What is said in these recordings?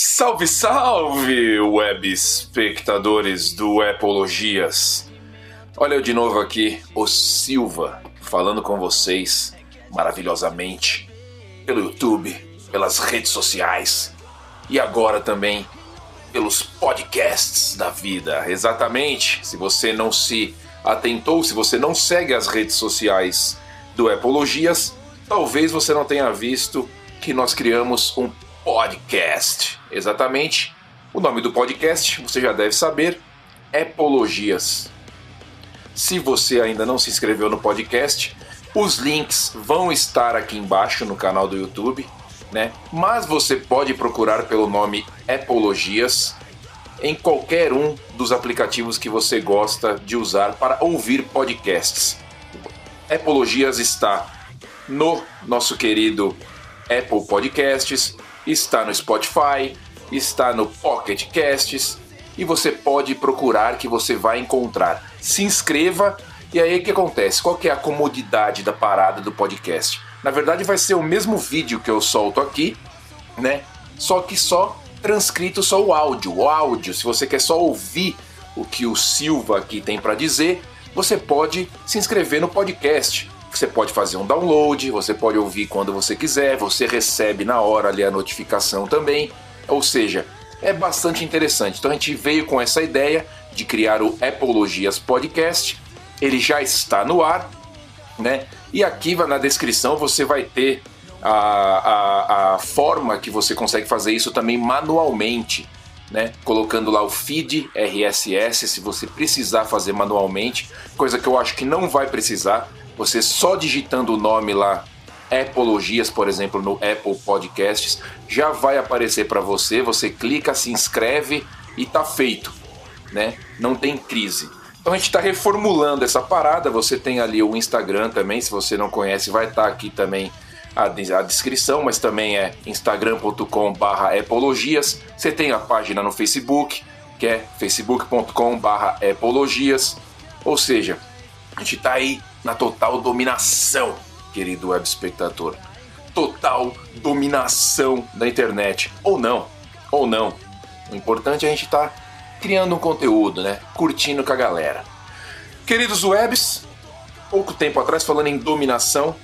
Salve, salve, web espectadores do Epologias. Olha eu de novo aqui, o Silva, falando com vocês maravilhosamente pelo YouTube, pelas redes sociais e agora também pelos podcasts da vida. Exatamente. Se você não se atentou, se você não segue as redes sociais do Epologias, talvez você não tenha visto que nós criamos um podcast. Exatamente. O nome do podcast, você já deve saber, Epologias. Se você ainda não se inscreveu no podcast, os links vão estar aqui embaixo no canal do YouTube, né? Mas você pode procurar pelo nome Epologias em qualquer um dos aplicativos que você gosta de usar para ouvir podcasts. Epologias está no nosso querido Apple Podcasts, está no Spotify, está no Pocket Casts e você pode procurar que você vai encontrar. Se inscreva e aí o que acontece? Qual que é a comodidade da parada do podcast? Na verdade vai ser o mesmo vídeo que eu solto aqui, né? Só que só transcrito só o áudio. O áudio, se você quer só ouvir o que o Silva aqui tem para dizer, você pode se inscrever no podcast. Você pode fazer um download, você pode ouvir quando você quiser, você recebe na hora ali a notificação também. Ou seja, é bastante interessante. Então a gente veio com essa ideia de criar o Epologias Podcast. Ele já está no ar, né? E aqui na descrição você vai ter a, a, a forma que você consegue fazer isso também manualmente. Né? Colocando lá o feed RSS se você precisar fazer manualmente, coisa que eu acho que não vai precisar, você só digitando o nome lá, Epologias, por exemplo, no Apple Podcasts, já vai aparecer para você. Você clica, se inscreve e tá feito, né? Não tem crise. Então a gente está reformulando essa parada. Você tem ali o Instagram também, se você não conhece, vai estar tá aqui também a, descrição, mas também é instagram.com/epologias. Você tem a página no Facebook, que é facebook.com/epologias. Ou seja, a gente está aí na total dominação, querido web espectador. Total dominação da internet. Ou não, ou não. O importante é a gente estar tá criando um conteúdo, né? Curtindo com a galera. Queridos webs, pouco tempo atrás, falando em dominação,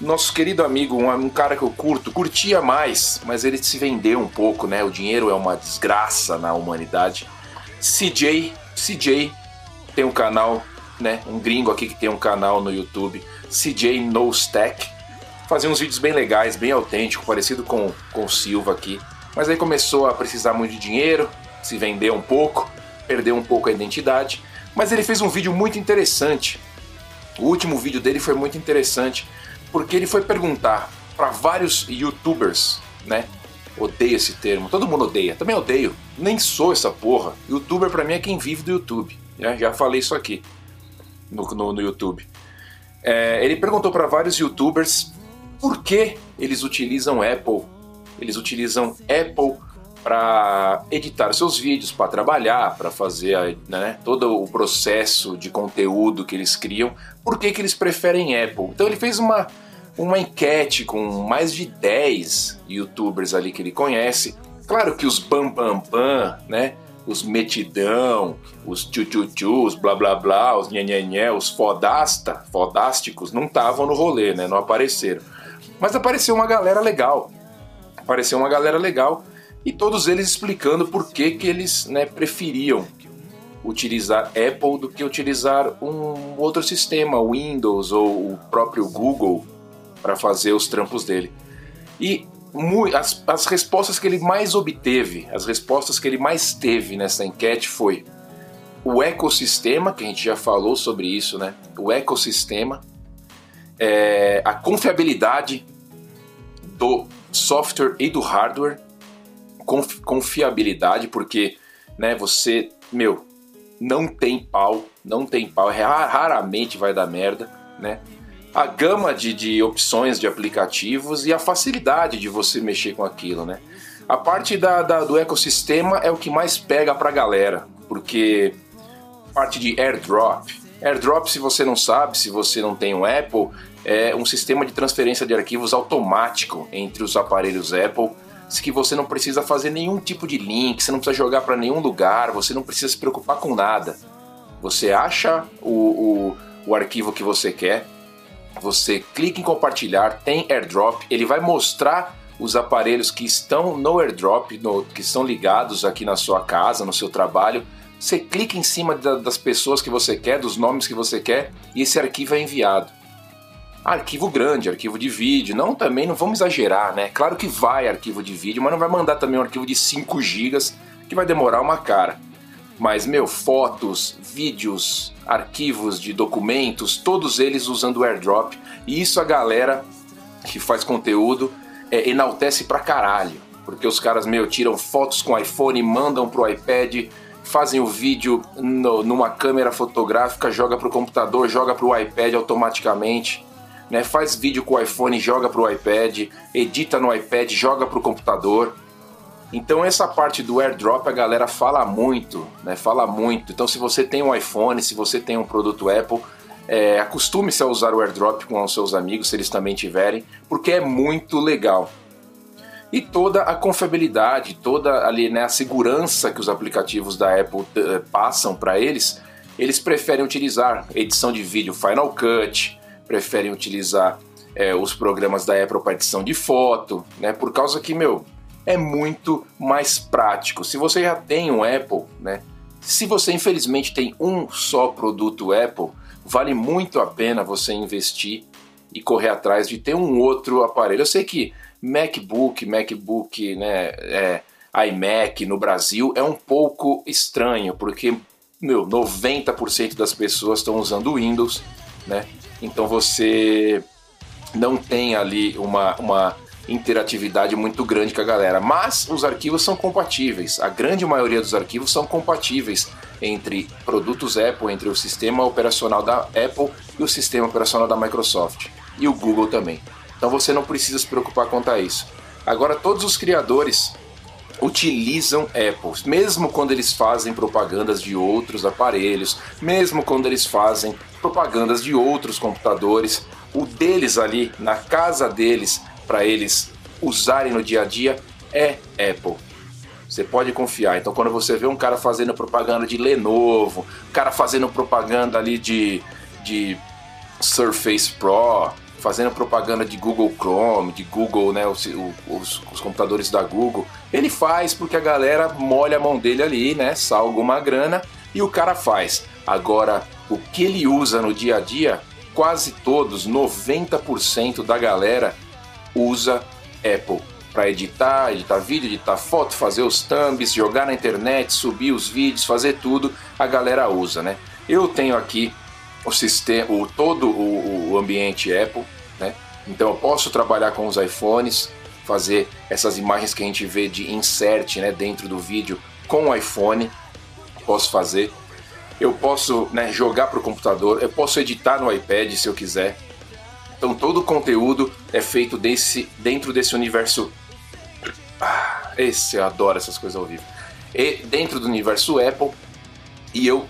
nosso querido amigo, um, um, cara que eu curto, curtia mais, mas ele se vendeu um pouco, né? O dinheiro é uma desgraça na humanidade. CJ, CJ tem um canal né? Um gringo aqui que tem um canal no YouTube, CJ No Stack. Fazia uns vídeos bem legais, bem autênticos, parecido com, com o Silva aqui. Mas aí começou a precisar muito de dinheiro, se vender um pouco, perdeu um pouco a identidade. Mas ele fez um vídeo muito interessante. O último vídeo dele foi muito interessante, porque ele foi perguntar para vários youtubers, né? Odeio esse termo, todo mundo odeia, também odeio, nem sou essa porra. Youtuber para mim é quem vive do YouTube, né? já falei isso aqui no, no, no YouTube. É, ele perguntou para vários youtubers por que eles utilizam Apple. Eles utilizam Apple para editar seus vídeos, para trabalhar, para fazer né, todo o processo de conteúdo que eles criam. Por que, que eles preferem Apple? Então ele fez uma, uma enquete com mais de 10 youtubers ali que ele conhece. Claro que os bam bam bam, né? Os metidão, os tchu os blá blá blá, os nhenhenhé, os fodasta, fodásticos, não estavam no rolê, né? Não apareceram. Mas apareceu uma galera legal. Apareceu uma galera legal e todos eles explicando por que, que eles né, preferiam utilizar Apple do que utilizar um outro sistema, Windows ou o próprio Google, para fazer os trampos dele. E as, as respostas que ele mais obteve, as respostas que ele mais teve nessa enquete foi o ecossistema, que a gente já falou sobre isso, né? O ecossistema, é, a confiabilidade do software e do hardware, confi confiabilidade, porque né, você, meu, não tem pau, não tem pau, raramente vai dar merda, né? A gama de, de opções de aplicativos e a facilidade de você mexer com aquilo, né? A parte da, da, do ecossistema é o que mais pega pra galera, porque parte de airdrop. Airdrop, se você não sabe, se você não tem um Apple, é um sistema de transferência de arquivos automático entre os aparelhos Apple, que você não precisa fazer nenhum tipo de link, você não precisa jogar para nenhum lugar, você não precisa se preocupar com nada. Você acha o, o, o arquivo que você quer, você clica em compartilhar, tem airdrop, ele vai mostrar os aparelhos que estão no airdrop, no, que estão ligados aqui na sua casa, no seu trabalho. Você clica em cima da, das pessoas que você quer, dos nomes que você quer, e esse arquivo é enviado. Arquivo grande, arquivo de vídeo, não também, não vamos exagerar, né? Claro que vai arquivo de vídeo, mas não vai mandar também um arquivo de 5 GB que vai demorar uma cara. Mas, meu, fotos, vídeos, arquivos de documentos, todos eles usando o airdrop. E isso a galera que faz conteúdo é, enaltece pra caralho. Porque os caras, meu, tiram fotos com iPhone, mandam pro iPad, fazem o vídeo no, numa câmera fotográfica, joga pro computador, joga pro iPad automaticamente. Né, faz vídeo com o iPhone, joga pro iPad, edita no iPad, joga pro computador. Então essa parte do airdrop a galera fala muito, né? Fala muito. Então se você tem um iPhone, se você tem um produto Apple, é, acostume-se a usar o airdrop com os seus amigos, se eles também tiverem, porque é muito legal. E toda a confiabilidade, toda ali, né, a segurança que os aplicativos da Apple uh, passam para eles, eles preferem utilizar edição de vídeo Final Cut, preferem utilizar é, os programas da Apple para edição de foto, né? Por causa que, meu, é muito mais prático. Se você já tem um Apple, né? Se você infelizmente tem um só produto Apple, vale muito a pena você investir e correr atrás de ter um outro aparelho. Eu sei que MacBook, MacBook, né, é, iMac no Brasil é um pouco estranho, porque meu, 90% das pessoas estão usando Windows, né? Então você não tem ali uma, uma interatividade muito grande com a galera. Mas os arquivos são compatíveis. A grande maioria dos arquivos são compatíveis entre produtos Apple, entre o sistema operacional da Apple e o sistema operacional da Microsoft. E o Google também. Então você não precisa se preocupar quanto a isso. Agora, todos os criadores utilizam Apple, mesmo quando eles fazem propagandas de outros aparelhos, mesmo quando eles fazem propagandas de outros computadores, o deles ali na casa deles para eles usarem no dia a dia é Apple. Você pode confiar. Então, quando você vê um cara fazendo propaganda de Lenovo, um cara fazendo propaganda ali de, de Surface Pro, fazendo propaganda de Google Chrome, de Google, né, os, os, os, computadores da Google, ele faz porque a galera molha a mão dele ali, né, salga uma grana e o cara faz. Agora, o que ele usa no dia a dia, quase todos, 90% da galera usa Apple para editar, editar vídeo, editar foto, fazer os thumbs, jogar na internet, subir os vídeos, fazer tudo, a galera usa, né? Eu tenho aqui o sistema, o, todo o, o ambiente Apple, né? Então eu posso trabalhar com os iPhones, fazer essas imagens que a gente vê de insert, né, dentro do vídeo com o iPhone, posso fazer. Eu posso né, jogar para o computador, eu posso editar no iPad se eu quiser, então todo o conteúdo é feito desse, dentro desse universo. Ah, esse eu adoro essas coisas ao vivo. E dentro do universo Apple. E eu,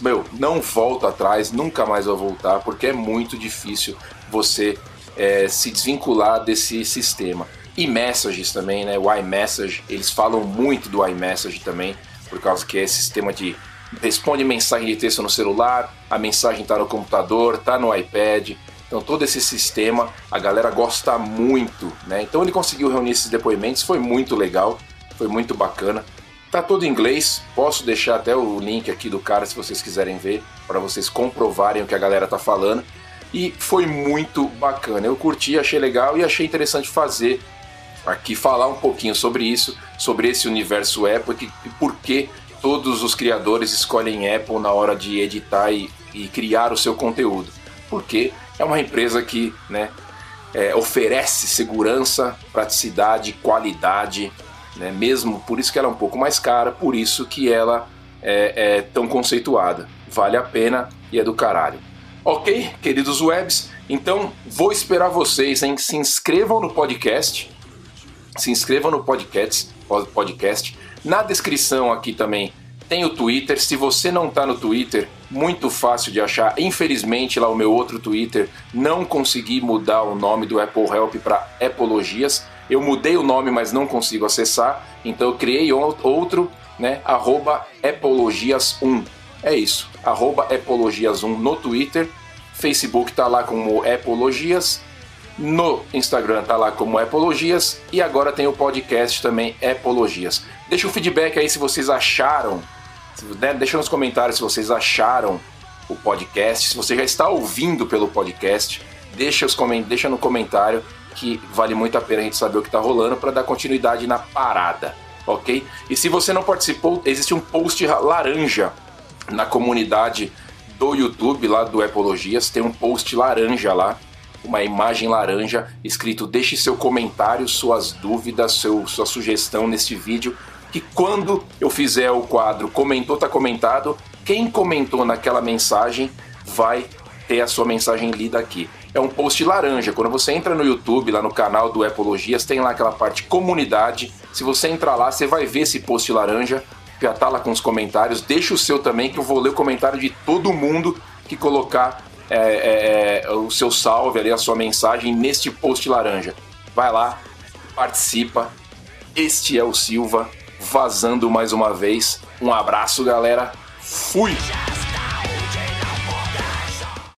meu, não volto atrás, nunca mais vou voltar, porque é muito difícil você é, se desvincular desse sistema. E messages também, né? O iMessage, eles falam muito do iMessage também, por causa que é esse sistema de responde mensagem de texto no celular, a mensagem está no computador, está no iPad, então todo esse sistema a galera gosta muito, né? Então ele conseguiu reunir esses depoimentos, foi muito legal, foi muito bacana. Tá todo em inglês, posso deixar até o link aqui do cara se vocês quiserem ver, para vocês comprovarem o que a galera tá falando. E foi muito bacana. Eu curti, achei legal e achei interessante fazer aqui falar um pouquinho sobre isso, sobre esse universo Apple e por que todos os criadores escolhem Apple na hora de editar e, e criar o seu conteúdo. Porque é uma empresa que né, é, oferece segurança, praticidade, qualidade, né, mesmo por isso que ela é um pouco mais cara, por isso que ela é, é tão conceituada. Vale a pena e é do caralho. Ok, queridos webs, então vou esperar vocês, hein? Se inscrevam no podcast. Se inscrevam no podcast, podcast. Na descrição aqui também tem o Twitter. Se você não está no Twitter, muito fácil de achar. Infelizmente, lá o meu outro Twitter não consegui mudar o nome do Apple Help para Apologias, Eu mudei o nome, mas não consigo acessar, então eu criei outro, né? Arroba Epologias1. É isso, arroba Epologias1 no Twitter. Facebook tá lá como Epologias. No Instagram tá lá como Epologias. E agora tem o podcast também Epologias. Deixa o feedback aí se vocês acharam. Né? Deixa nos comentários se vocês acharam o podcast. Se você já está ouvindo pelo podcast, deixa, os deixa no comentário que vale muito a pena a gente saber o que está rolando para dar continuidade na parada, ok? E se você não participou, existe um post laranja na comunidade do YouTube, lá do Epologias, tem um post laranja lá, uma imagem laranja escrito deixe seu comentário, suas dúvidas, seu, sua sugestão neste vídeo, que quando eu fizer o quadro comentou, tá comentado, quem comentou naquela mensagem vai ter a sua mensagem lida aqui. É um post laranja. Quando você entra no YouTube, lá no canal do Epologias, tem lá aquela parte comunidade. Se você entrar lá, você vai ver esse post laranja. Já tá lá com os comentários. Deixa o seu também, que eu vou ler o comentário de todo mundo que colocar é, é, é o seu salve ali, a sua mensagem neste post laranja. Vai lá, participa. Este é o Silva, vazando mais uma vez. Um abraço, galera. Fui!